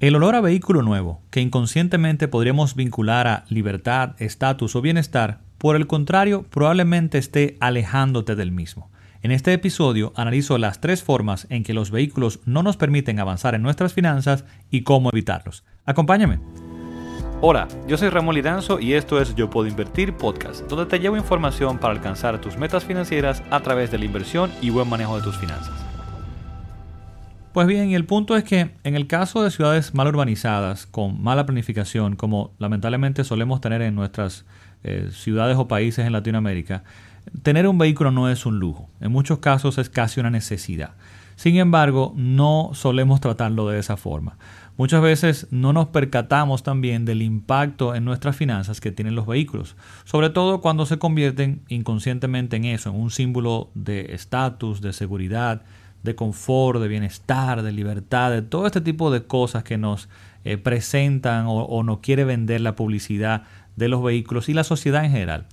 El olor a vehículo nuevo, que inconscientemente podríamos vincular a libertad, estatus o bienestar, por el contrario, probablemente esté alejándote del mismo. En este episodio analizo las tres formas en que los vehículos no nos permiten avanzar en nuestras finanzas y cómo evitarlos. Acompáñame. Hola, yo soy Ramón Liranzo y esto es Yo Puedo Invertir Podcast, donde te llevo información para alcanzar tus metas financieras a través de la inversión y buen manejo de tus finanzas. Pues bien, y el punto es que en el caso de ciudades mal urbanizadas, con mala planificación, como lamentablemente solemos tener en nuestras eh, ciudades o países en Latinoamérica, tener un vehículo no es un lujo. En muchos casos es casi una necesidad. Sin embargo, no solemos tratarlo de esa forma. Muchas veces no nos percatamos también del impacto en nuestras finanzas que tienen los vehículos, sobre todo cuando se convierten inconscientemente en eso, en un símbolo de estatus, de seguridad, de confort, de bienestar, de libertad, de todo este tipo de cosas que nos eh, presentan o, o nos quiere vender la publicidad de los vehículos y la sociedad en general.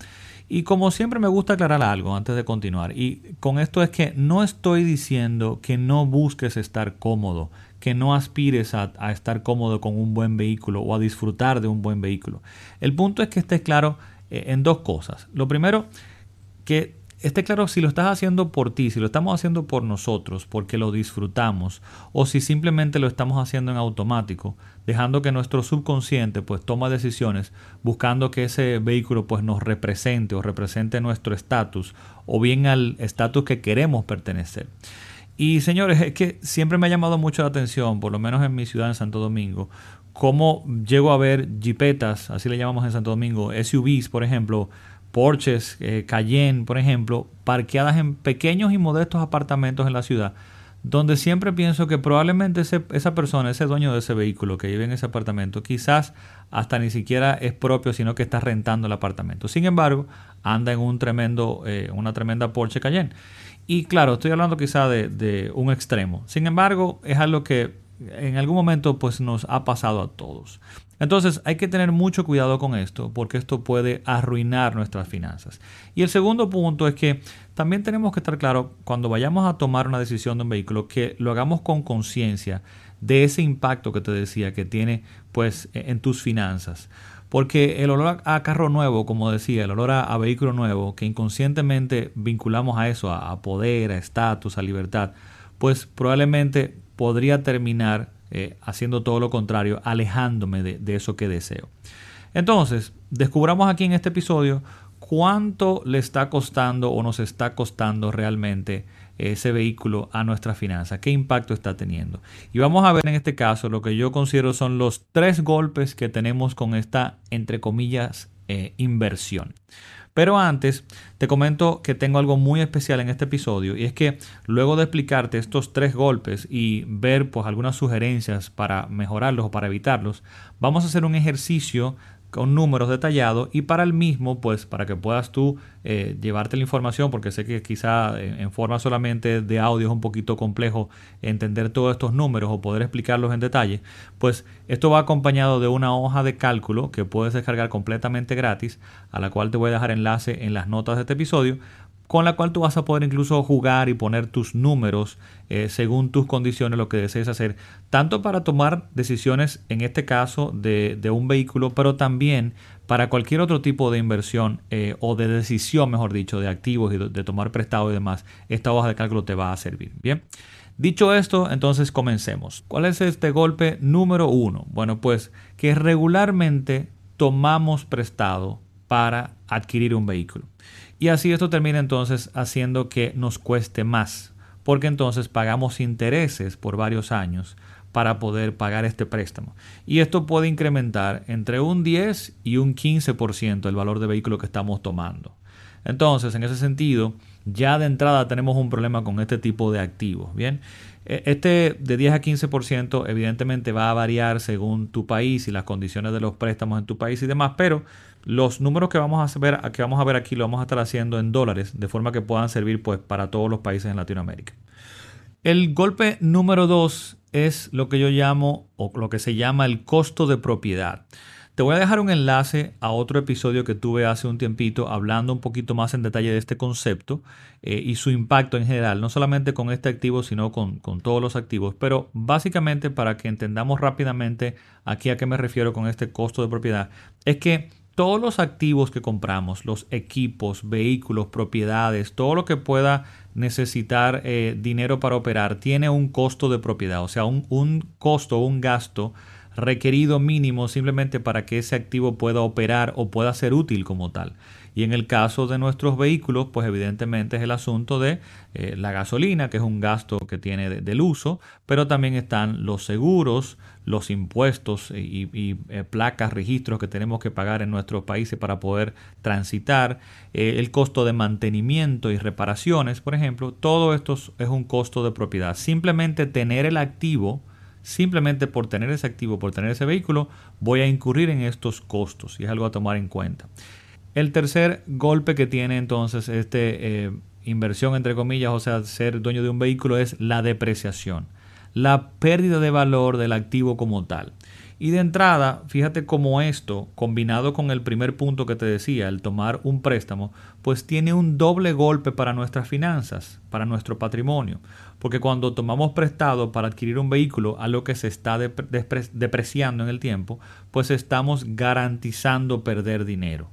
Y como siempre me gusta aclarar algo antes de continuar, y con esto es que no estoy diciendo que no busques estar cómodo, que no aspires a, estar cómodo con un buen vehículo o a disfrutar de un buen vehículo. El punto es que estés claro eh, en dos cosas. Lo primero, que esté claro si lo estás haciendo por ti, si lo estamos haciendo por nosotros, porque lo disfrutamos, o si simplemente lo estamos haciendo en automático, dejando que nuestro subconsciente pues toma decisiones buscando que ese vehículo pues nos represente o represente nuestro estatus o bien al estatus que queremos pertenecer. Y señores, es que siempre me ha llamado mucho la atención, por lo menos en mi ciudad en Santo Domingo, cómo llego a ver jipetas, así le llamamos en Santo Domingo, SUVs, por ejemplo, Porsches, eh, Cayenne, por ejemplo, parqueadas en pequeños y modestos apartamentos en la ciudad, donde siempre pienso que probablemente esa persona, ese dueño de ese vehículo que vive en ese apartamento, quizás hasta ni siquiera es propio, sino que está rentando el apartamento. Sin embargo, anda en un tremendo, eh, una tremenda Porsche Cayenne. Y claro, estoy hablando quizá de, de un extremo. Sin embargo, es algo que en algún momento pues nos ha pasado a todos. Entonces hay que tener mucho cuidado con esto porque esto puede arruinar nuestras finanzas. Y el segundo punto es que también tenemos que estar claro cuando vayamos a tomar una decisión de un vehículo que lo hagamos con conciencia de ese impacto que te decía que tiene pues e, en tus finanzas. Porque el olor a carro nuevo, como decía, el olor a, vehículo nuevo, que inconscientemente vinculamos a eso, a, a poder, a estatus, a libertad, pues probablemente podría terminar eh, haciendo todo lo contrario, alejándome de, eso que deseo. Entonces, descubramos aquí en este episodio cuánto le está costando o nos está costando realmente ese vehículo a nuestra finanza, qué impacto está teniendo. Y vamos a ver en este caso lo que yo considero son los tres golpes que tenemos con esta, entre comillas, eh, inversión. Pero antes, te comento que tengo algo muy especial en este episodio y es que luego de explicarte estos tres golpes y ver pues algunas sugerencias para mejorarlos o para evitarlos, vamos a hacer un ejercicio con números detallados y para el mismo, pues para que puedas tú eh, llevarte la información, porque sé que quizá en, forma solamente de audio es un poquito complejo entender todos estos números o poder explicarlos en detalle, pues esto va acompañado de una hoja de cálculo que puedes descargar completamente gratis, a la cual te voy a dejar enlace en las notas de este episodio con la cual tú vas a poder incluso jugar y poner tus números eh, según tus condiciones, lo que desees hacer, tanto para tomar decisiones, en este caso, de, un vehículo, pero también para cualquier otro tipo de inversión eh, o de decisión, mejor dicho, de activos y de, tomar prestado y demás, esta hoja de cálculo te va a servir. Bien. Dicho esto, entonces comencemos. ¿Cuál es este golpe número uno? Bueno, pues que regularmente tomamos prestado para adquirir un vehículo. Y así esto termina entonces haciendo que nos cueste más, porque entonces pagamos intereses por varios años para poder pagar este préstamo. Y esto puede incrementar entre un 10 y un 15% el valor de vehículo que estamos tomando. Entonces, en ese sentido, ya de entrada tenemos un problema con este tipo de activos. Bien, e, este de 10 a 15% evidentemente va a variar según tu país y las condiciones de los préstamos en tu país y demás, pero los números que vamos a ver, que vamos a ver aquí lo vamos a estar haciendo en dólares, de forma que puedan servir pues, para todos los países en Latinoamérica. El golpe número 2 es lo que yo llamo o lo que se llama el costo de propiedad. Te voy a dejar un enlace a otro episodio que tuve hace un tiempito hablando un poquito más en detalle de este concepto eh, y su impacto en general, no solamente con este activo, sino con, todos los activos. Pero básicamente para que entendamos rápidamente aquí a qué me refiero con este costo de propiedad, es que todos los activos que compramos, los equipos, vehículos, propiedades, todo lo que pueda necesitar eh, dinero para operar, tiene un costo de propiedad, o sea, un costo, un gasto requerido mínimo simplemente para que ese activo pueda operar o pueda ser útil como tal. Y en el caso de nuestros vehículos, pues evidentemente es el asunto de eh, la gasolina, que es un gasto que tiene del uso, pero también están los seguros, los impuestos y, eh, placas, registros que tenemos que pagar en nuestros países para poder transitar, eh, el costo de mantenimiento y reparaciones, por ejemplo, todo esto es un costo de propiedad. Simplemente tener el activo, simplemente por tener ese activo, por tener ese vehículo, voy a incurrir en estos costos y es algo a tomar en cuenta. El tercer golpe que tiene entonces este eh, inversión entre comillas, o sea, ser dueño de un vehículo es la depreciación, la pérdida de valor del activo como tal. Y de entrada, fíjate cómo esto, combinado con el primer punto que te decía, el tomar un préstamo, pues tiene un doble golpe para nuestras finanzas, para nuestro patrimonio. Porque cuando tomamos prestado para adquirir un vehículo, a lo que se está depreciando en el tiempo, pues estamos garantizando perder dinero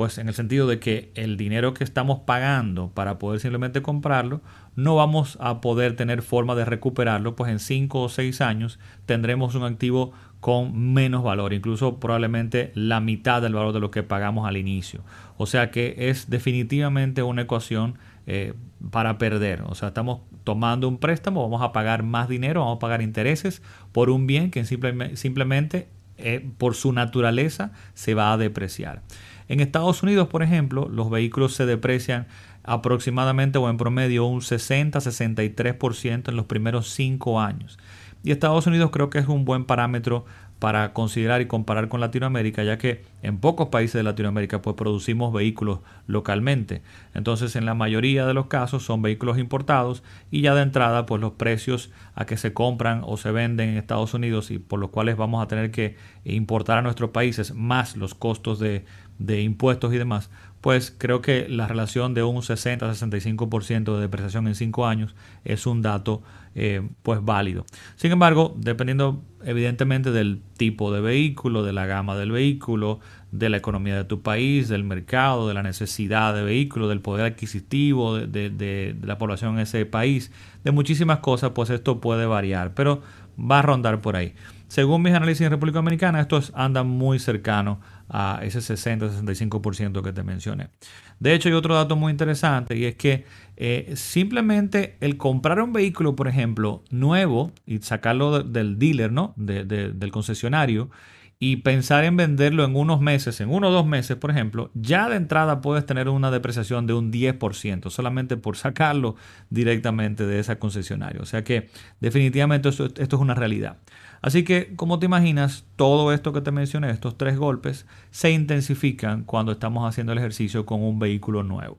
pues en el sentido de que el dinero que estamos pagando para poder simplemente comprarlo, no vamos a poder tener forma de recuperarlo, pues en 5 o 6 años tendremos un activo con menos valor, incluso probablemente la mitad del valor de lo que pagamos al inicio. O sea que es definitivamente una ecuación eh, para perder. O sea, estamos tomando un préstamo, vamos a pagar más dinero, vamos a pagar intereses por un bien que simplemente eh, por su naturaleza se va a depreciar. En Estados Unidos, por ejemplo, los vehículos se deprecian aproximadamente o en promedio un 60-63% en los primeros 5 años. Y Estados Unidos creo que es un buen parámetro para considerar y comparar con Latinoamérica, ya que en pocos países de Latinoamérica pues producimos vehículos localmente. Entonces, en la mayoría de los casos son vehículos importados y ya de entrada pues los precios a que se compran o se venden en Estados Unidos y por los cuales vamos a tener que importar a nuestros países más los costos de, de impuestos y demás, pues creo que la relación de un 60-65% de depreciación en 5 años es un dato eh, pues válido. Sin embargo, dependiendo evidentemente del tipo de vehículo, de la gama del vehículo, de la economía de tu país, del mercado, de la necesidad de vehículo, del poder adquisitivo de, de la población en ese país, de muchísimas cosas, pues esto puede variar, pero va a rondar por ahí. Según mis análisis en República Dominicana, esto anda muy cercano a ese 60-65% que te mencioné. De hecho, hay otro dato muy interesante y es que eh, simplemente el comprar un vehículo, por ejemplo, nuevo y sacarlo del dealer, ¿no? del concesionario y pensar en venderlo en unos meses, en uno o dos meses, por ejemplo, ya de entrada puedes tener una depreciación de un 10% solamente por sacarlo directamente de esa concesionaria. O sea que definitivamente esto es una realidad. Así que, como te imaginas, todo esto que te mencioné, estos tres golpes, se intensifican cuando estamos haciendo el ejercicio con un vehículo nuevo.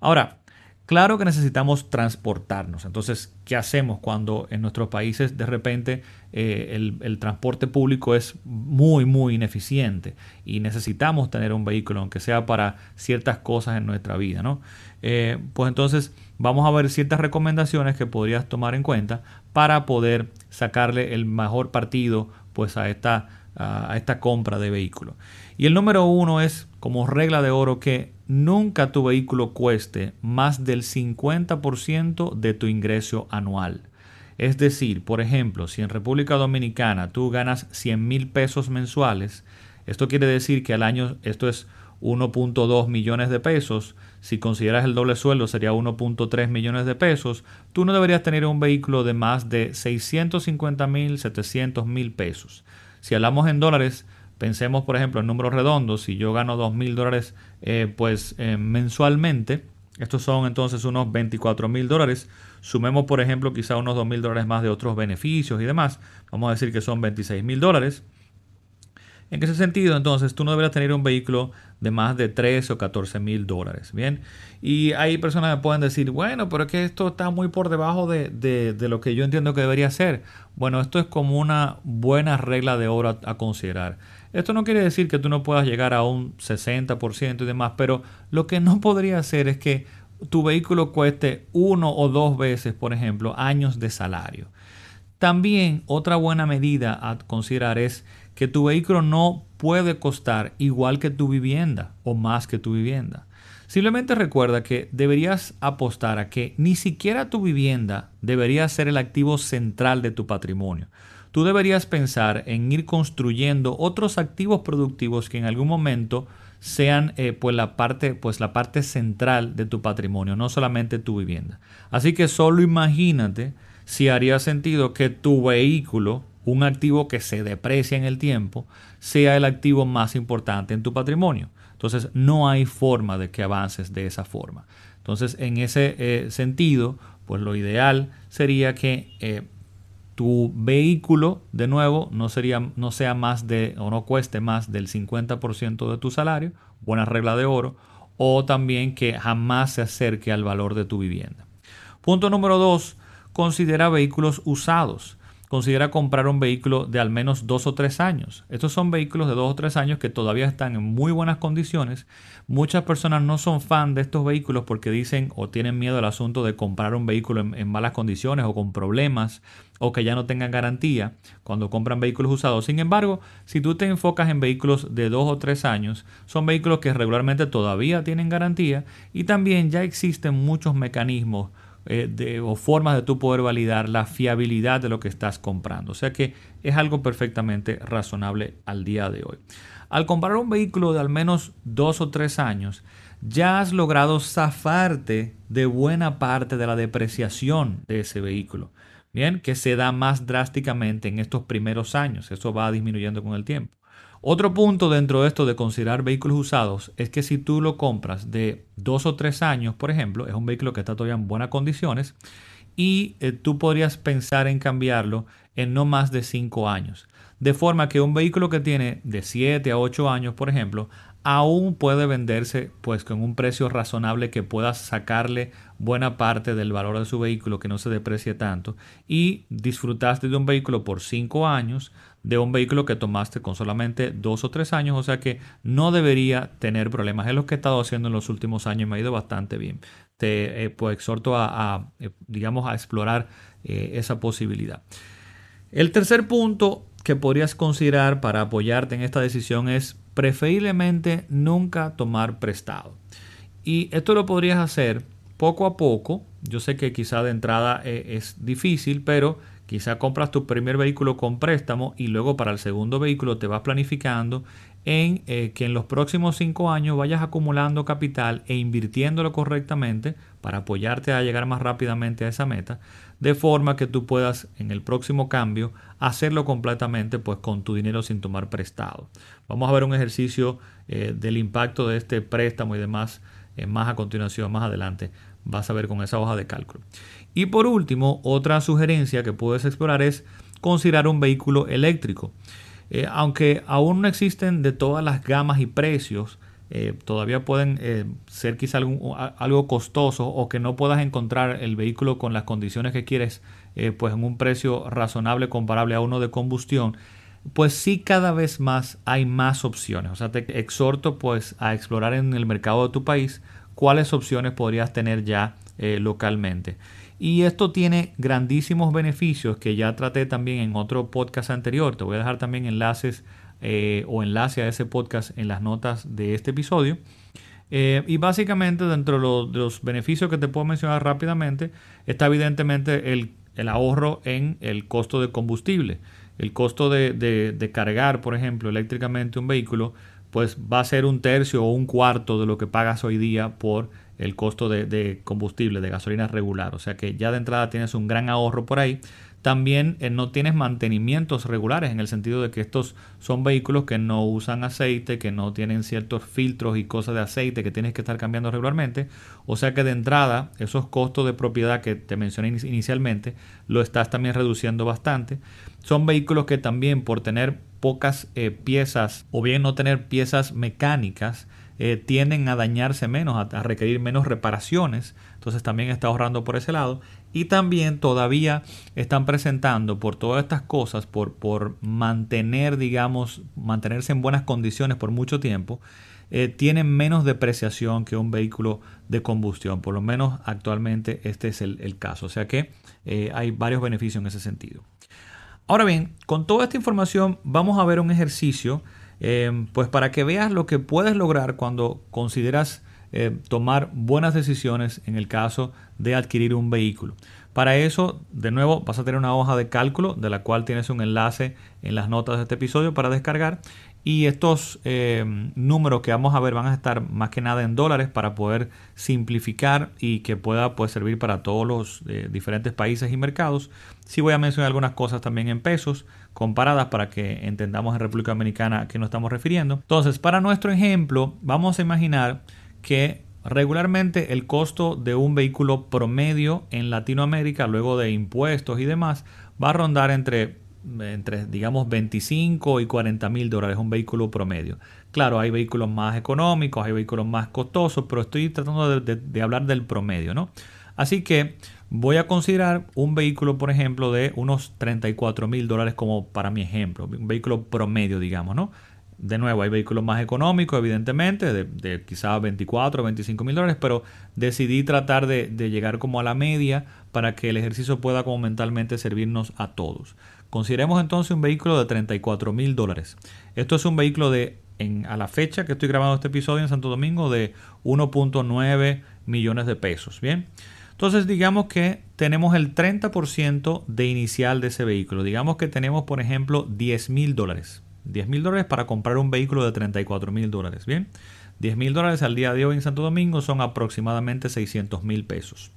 Ahora, claro que necesitamos transportarnos. Entonces, ¿qué hacemos cuando en nuestros países de repente eh, el, transporte público es muy, muy ineficiente y necesitamos tener un vehículo, aunque sea para ciertas cosas en nuestra vida? ¿no? Eh, pues entonces vamos a ver ciertas recomendaciones que podrías tomar en cuenta para poder sacarle el mejor partido pues a esta, a esta compra de vehículo. Y el número uno es como regla de oro que nunca tu vehículo cueste más del 50% de tu ingreso anual. Es decir, por ejemplo, si en República Dominicana tú ganas 100 mil pesos mensuales, esto quiere decir que al año esto es 1.2 millones de pesos, si consideras el doble sueldo sería 1.3 millones de pesos, tú no deberías tener un vehículo de más de 650 mil, 700 mil pesos. Si hablamos en dólares, pensemos por ejemplo en números redondos, si yo gano 2 mil dólares eh, pues eh, mensualmente, estos son entonces unos 24 mil dólares. Sumemos, por ejemplo, quizá unos 2 mil dólares más de otros beneficios y demás. Vamos a decir que son 26 mil dólares. En ese sentido, entonces, tú no deberías tener un vehículo de más de 13 o 14 mil dólares. Bien, y hay personas que pueden decir, bueno, pero es que esto está muy por debajo de, de, lo que yo entiendo que debería ser. Bueno, esto es como una buena regla de oro a, a considerar. Esto no quiere decir que tú no puedas llegar a un 60% y demás, pero lo que no podría ser es que tu vehículo cueste uno o dos veces, por ejemplo, años de salario. También otra buena medida a considerar es que tu vehículo no puede costar igual que tu vivienda o más que tu vivienda. Simplemente recuerda que deberías apostar a que ni siquiera tu vivienda debería ser el activo central de tu patrimonio. Tú deberías pensar en ir construyendo otros activos productivos que en algún momento sean eh, pues la parte pues la parte central de tu patrimonio, no solamente tu vivienda. Así que solo imagínate si haría sentido que tu vehículo un activo que se deprecia en el tiempo sea el activo más importante en tu patrimonio. Entonces no hay forma de que avances de esa forma. Entonces en ese eh, sentido, pues lo ideal sería que eh, tu vehículo, de nuevo, no, sería, no sea más de o no cueste más del 50% de tu salario, buena regla de oro, o también que jamás se acerque al valor de tu vivienda. Punto número dos, considera vehículos usados considera comprar un vehículo de al menos dos o tres años. Estos son vehículos de dos o tres años que todavía están en muy buenas condiciones. Muchas personas no son fan de estos vehículos porque dicen o tienen miedo al asunto de comprar un vehículo en, malas condiciones o con problemas o que ya no tengan garantía cuando compran vehículos usados. Sin embargo, si tú te enfocas en vehículos de dos o tres años, son vehículos que regularmente todavía tienen garantía y también ya existen muchos mecanismos eh, o formas de tú poder validar la fiabilidad de lo que estás comprando. O sea que es algo perfectamente razonable al día de hoy. Al comprar un vehículo de al menos dos o tres años, ya has logrado zafarte de buena parte de la depreciación de ese vehículo. Bien, que se da más drásticamente en estos primeros años. Eso va disminuyendo con el tiempo. Otro punto dentro de esto de considerar vehículos usados es que si tú lo compras de dos o tres años, por ejemplo, es un vehículo que está todavía en buenas condiciones y eh, tú podrías pensar en cambiarlo en no más de cinco años. De forma que un vehículo que tiene de 7 a 8 años, por ejemplo, aún puede venderse pues con un precio razonable que puedas sacarle buena parte del valor de su vehículo que no se deprecie tanto y disfrutaste de un vehículo por 5 años de un vehículo que tomaste con solamente dos o tres años, o sea que no debería tener problemas. Es lo que he estado haciendo en los últimos años, me ha ido bastante bien. Te eh, pues, exhorto a, eh, digamos, a explorar eh, esa posibilidad. El tercer punto que podrías considerar para apoyarte en esta decisión es preferiblemente nunca tomar prestado. Y esto lo podrías hacer poco a poco. Yo sé que quizá de entrada es difícil, pero Quizá compras tu primer vehículo con préstamo y luego para el segundo vehículo te vas planificando en eh, que en los próximos cinco años vayas acumulando capital e invirtiéndolo correctamente para apoyarte a llegar más rápidamente a esa meta, de forma que tú puedas en el próximo cambio hacerlo completamente pues con tu dinero sin tomar prestado. Vamos a ver un ejercicio eh, del impacto de este préstamo y demás eh, más a continuación, más adelante vas a ver con esa hoja de cálculo. Y por último, otra sugerencia que puedes explorar es considerar un vehículo eléctrico. Eh, aunque aún no existen de todas las gamas y precios, eh, todavía pueden eh, ser quizá algo, algo, costoso o que no puedas encontrar el vehículo con las condiciones que quieres, pues en un precio razonable comparable a uno de combustión, pues sí cada vez más hay más opciones. O sea, te exhorto pues a explorar en el mercado de tu país cuáles opciones podrías tener ya localmente. Y esto tiene grandísimos beneficios que ya traté también en otro podcast anterior. Te voy a dejar también enlaces eh, o enlace a ese podcast en las notas de este episodio. Eh, y básicamente dentro de los, beneficios que te puedo mencionar rápidamente está evidentemente el, ahorro en el costo de combustible. El costo de, de, cargar, por ejemplo, eléctricamente un vehículo, pues va a ser un tercio o un cuarto de lo que pagas hoy día por el costo de, combustible, de gasolina regular. O sea que ya de entrada tienes un gran ahorro por ahí. También eh, no tienes mantenimientos regulares en el sentido de que estos son vehículos que no usan aceite, que no tienen ciertos filtros y cosas de aceite que tienes que estar cambiando regularmente. O sea que de entrada esos costos de propiedad que te mencioné inicialmente lo estás también reduciendo bastante. Son vehículos que también por tener pocas eh, piezas o bien no tener piezas mecánicas eh, tienden a dañarse menos, a, requerir menos reparaciones. Entonces también está ahorrando por ese lado. Y también todavía están presentando por todas estas cosas, por, por mantener, digamos, mantenerse en buenas condiciones por mucho tiempo, eh, tienen menos depreciación que un vehículo de combustión. Por lo menos actualmente este es el, caso. O sea que hay varios beneficios en ese sentido. Ahora bien, con toda esta información vamos a ver un ejercicio Em, pues para que veas lo que puedes lograr cuando consideras eh, tomar buenas decisiones en el caso de adquirir un vehículo. Para eso, de nuevo, vas a tener una hoja de cálculo de la cual tienes un enlace en las notas de este episodio para descargar y estos eh, números que vamos a ver van a estar más que nada en dólares para poder simplificar y que pueda pues, servir para todos los eh, diferentes países y mercados. Sí voy a mencionar algunas cosas también en pesos comparadas para que entendamos en República Dominicana a qué nos estamos refiriendo. Entonces, para nuestro ejemplo, vamos a imaginar que regularmente el costo de un vehículo promedio en Latinoamérica, luego de impuestos y demás, va a rondar entre entre digamos 25 y 40 mil dólares un vehículo promedio. Claro, hay vehículos más económicos, hay vehículos más costosos, pero estoy tratando de, hablar del promedio, ¿no? Así que voy a considerar un vehículo, por ejemplo, de unos 34 mil dólares como para mi ejemplo, un vehículo promedio, digamos, ¿no? De nuevo, hay vehículos más económicos, evidentemente, de, quizás 24 o 25 mil dólares, pero decidí tratar de, de llegar como a la media para que el ejercicio pueda como mentalmente servirnos a todos. Consideremos entonces un vehículo de 34 mil dólares. Esto es un vehículo de, a la fecha que estoy grabando este episodio en Santo Domingo, de 1.9 millones de pesos. Bien. Entonces digamos que tenemos el 30% de inicial de ese vehículo. Digamos que tenemos, por ejemplo, 10 mil dólares. 10 mil dólares para comprar un vehículo de 34 mil dólares. Bien. 10 mil dólares al día de hoy en Santo Domingo son aproximadamente 600 mil pesos.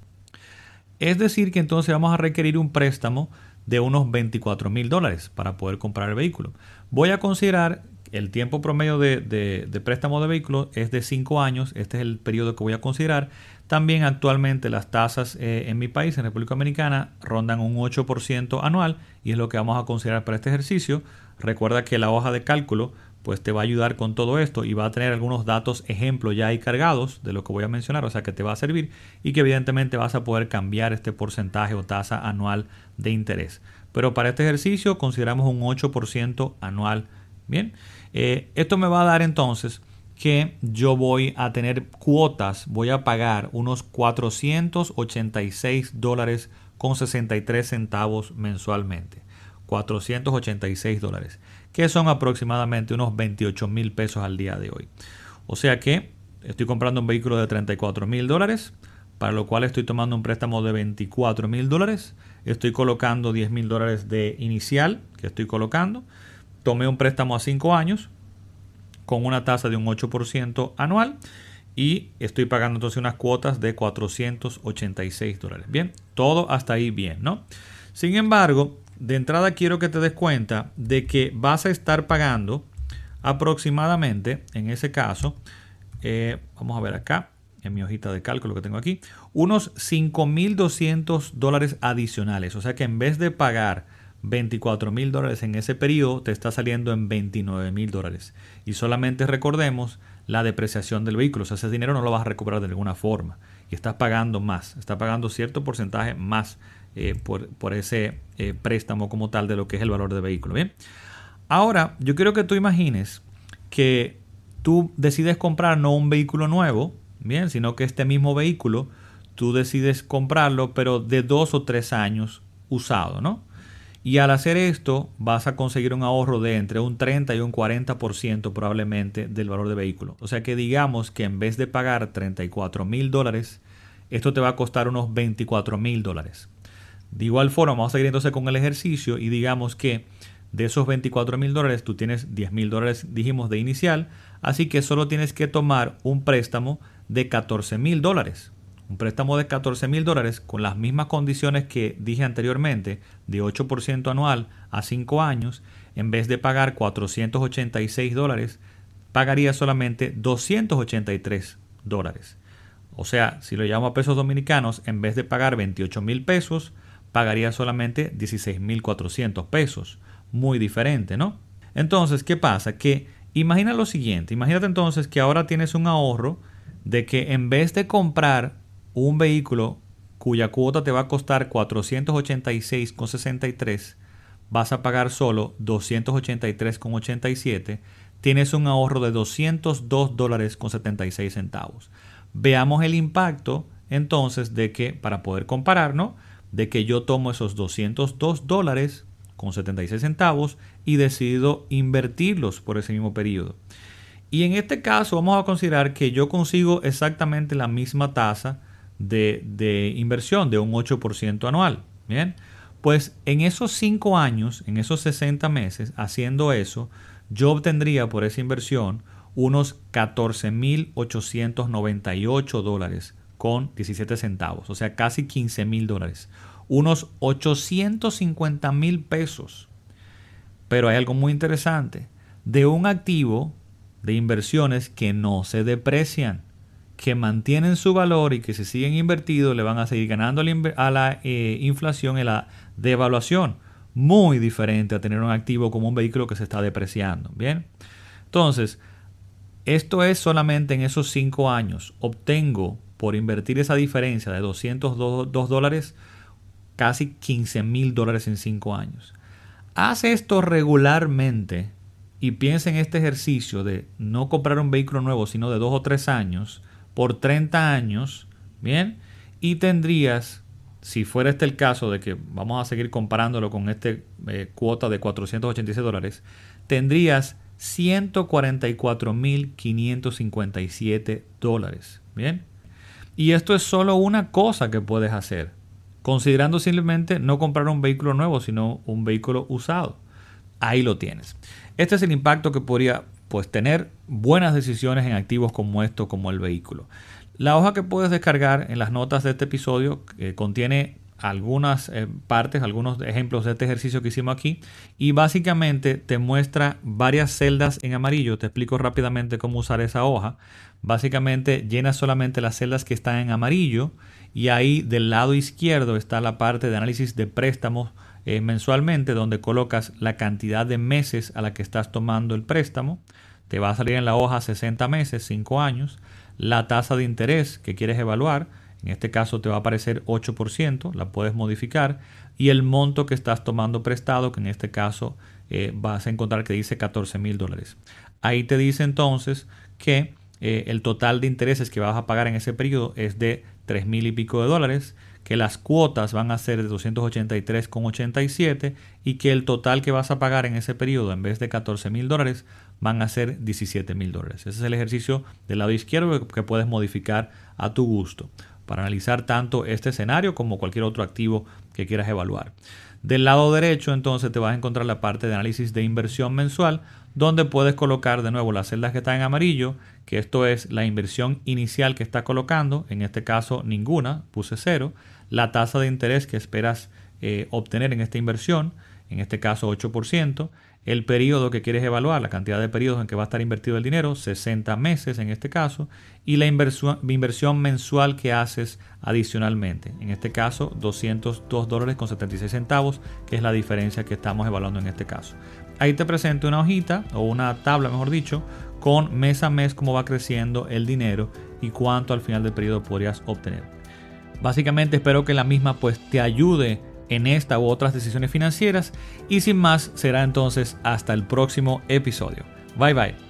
Es decir, que entonces vamos a requerir un préstamo de unos 24 mil dólares para poder comprar el vehículo. Voy a considerar el tiempo promedio de, préstamo de vehículo es de 5 años, este es el periodo que voy a considerar. También actualmente las tasas eh, en mi país, en República Dominicana, rondan un 8% anual y es lo que vamos a considerar para este ejercicio. Recuerda que la hoja de cálculo pues te va a ayudar con todo esto y va a tener algunos datos ejemplos ya ahí cargados de lo que voy a mencionar, o sea que te va a servir y que evidentemente vas a poder cambiar este porcentaje o tasa anual de interés. Pero para este ejercicio consideramos un 8% anual. Bien, eh, esto me va a dar entonces que yo voy a tener cuotas, voy a pagar unos 486 dólares con 63 centavos mensualmente. 486 dólares que son aproximadamente unos 28 mil pesos al día de hoy. O sea que estoy comprando un vehículo de 34 mil dólares, para lo cual estoy tomando un préstamo de 24 mil dólares, estoy colocando 10 mil dólares de inicial que estoy colocando, tomé un préstamo a 5 años con una tasa de un 8% anual y estoy pagando entonces unas cuotas de 486 dólares. Bien, todo hasta ahí bien, ¿no? Sin embargo, de entrada quiero que te des cuenta de que vas a estar pagando aproximadamente, en ese caso, eh, vamos a ver acá, en mi hojita de cálculo que tengo aquí, unos 5.200 dólares adicionales. O sea que en vez de pagar 24 mil dólares en ese periodo, te está saliendo en 29 mil dólares. Y solamente recordemos la depreciación del vehículo. O sea, ese dinero no lo vas a recuperar de ninguna forma. Y estás pagando más, estás pagando cierto porcentaje más eh, por, ese eh, préstamo como tal de lo que es el valor del vehículo. Bien. Ahora, yo quiero que tú imagines que tú decides comprar no un vehículo nuevo, bien, sino que este mismo vehículo tú decides comprarlo, pero de dos o tres años usado, ¿no? Y al hacer esto vas a conseguir un ahorro de entre un 30 y un 40% probablemente del valor del vehículo. O sea que digamos que en vez de pagar 34 mil dólares, esto te va a costar unos 24 mil dólares. De igual forma, vamos a seguir entonces con el ejercicio y digamos que de esos 24 mil dólares tú tienes 10 mil dólares, dijimos, de inicial, así que solo tienes que tomar un préstamo de 14 mil dólares. Un préstamo de 14 mil dólares con las mismas condiciones que dije anteriormente, de 8% anual a 5 años, en vez de pagar 486 dólares, pagaría solamente 283 dólares. O sea, si lo llamo a pesos dominicanos, en vez de pagar 28 mil pesos, pagaría solamente 16.400 pesos. Muy diferente, ¿no? Entonces, ¿qué pasa? Que imagina lo siguiente, imagínate entonces que ahora tienes un ahorro de que en vez de comprar un vehículo cuya cuota te va a costar 486,63, vas a pagar solo 283,87, tienes un ahorro de 202 dólares con 76 centavos. Veamos el impacto entonces de que, para poder compararnos, de que yo tomo esos 202 dólares con 76 centavos y decido invertirlos por ese mismo periodo. Y en este caso vamos a considerar que yo consigo exactamente la misma tasa de, de inversión de un 8% anual. Bien, pues en esos 5 años, en esos 60 meses, haciendo eso, yo obtendría por esa inversión unos 14.898 dólares con 17 centavos, o sea, casi 15 mil dólares, unos 850 mil pesos. Pero hay algo muy interesante, de un activo de inversiones que no se deprecian, que mantienen su valor y que si siguen invertidos le van a seguir ganando a la eh, inflación y la devaluación. Muy diferente a tener un activo como un vehículo que se está depreciando. Bien, entonces, esto es solamente en esos 5 años. Obtengo por invertir esa diferencia de 202 dólares, casi 15 mil dólares en 5 años. Haz esto regularmente y piensa en este ejercicio de no comprar un vehículo nuevo, sino de 2 o 3 años, por 30 años, ¿bien? Y tendrías, si fuera este el caso de que vamos a seguir comparándolo con este eh, cuota de 486 dólares, tendrías 144.557 dólares, ¿bien? Y esto es solo una cosa que puedes hacer, considerando simplemente no comprar un vehículo nuevo, sino un vehículo usado. Ahí lo tienes. Este es el impacto que podría pues, tener buenas decisiones en activos como esto, como el vehículo. La hoja que puedes descargar en las notas de este episodio contiene algunas eh, partes, algunos ejemplos de este ejercicio que hicimos aquí y básicamente te muestra varias celdas en amarillo. Te explico rápidamente cómo usar esa hoja. Básicamente llena solamente las celdas que están en amarillo y ahí del lado izquierdo está la parte de análisis de préstamos eh, mensualmente donde colocas la cantidad de meses a la que estás tomando el préstamo. Te va a salir en la hoja 60 meses, 5 años, la tasa de interés que quieres evaluar en este caso te va a aparecer 8%, la puedes modificar. Y el monto que estás tomando prestado, que en este caso eh, vas a encontrar que dice 14 mil dólares. Ahí te dice entonces que eh, el total de intereses que vas a pagar en ese periodo es de 3 mil y pico de dólares, que las cuotas van a ser de 283,87 y que el total que vas a pagar en ese periodo en vez de 14 mil dólares van a ser 17 mil dólares. Ese es el ejercicio del lado izquierdo que puedes modificar a tu gusto para analizar tanto este escenario como cualquier otro activo que quieras evaluar. Del lado derecho entonces te vas a encontrar la parte de análisis de inversión mensual donde puedes colocar de nuevo las celdas que están en amarillo, que esto es la inversión inicial que está colocando, en este caso ninguna, puse cero, la tasa de interés que esperas eh, obtener en esta inversión, en este caso 8%, el periodo que quieres evaluar, la cantidad de periodos en que va a estar invertido el dinero, 60 meses en este caso, y la inversión, mensual que haces adicionalmente. En este caso, 202 dólares con 76 centavos, que es la diferencia que estamos evaluando en este caso. Ahí te presento una hojita o una tabla, mejor dicho, con mes a mes cómo va creciendo el dinero y cuánto al final del periodo podrías obtener. Básicamente espero que la misma pues te ayude en esta u otras decisiones financieras y sin más será entonces hasta el próximo episodio. Bye bye.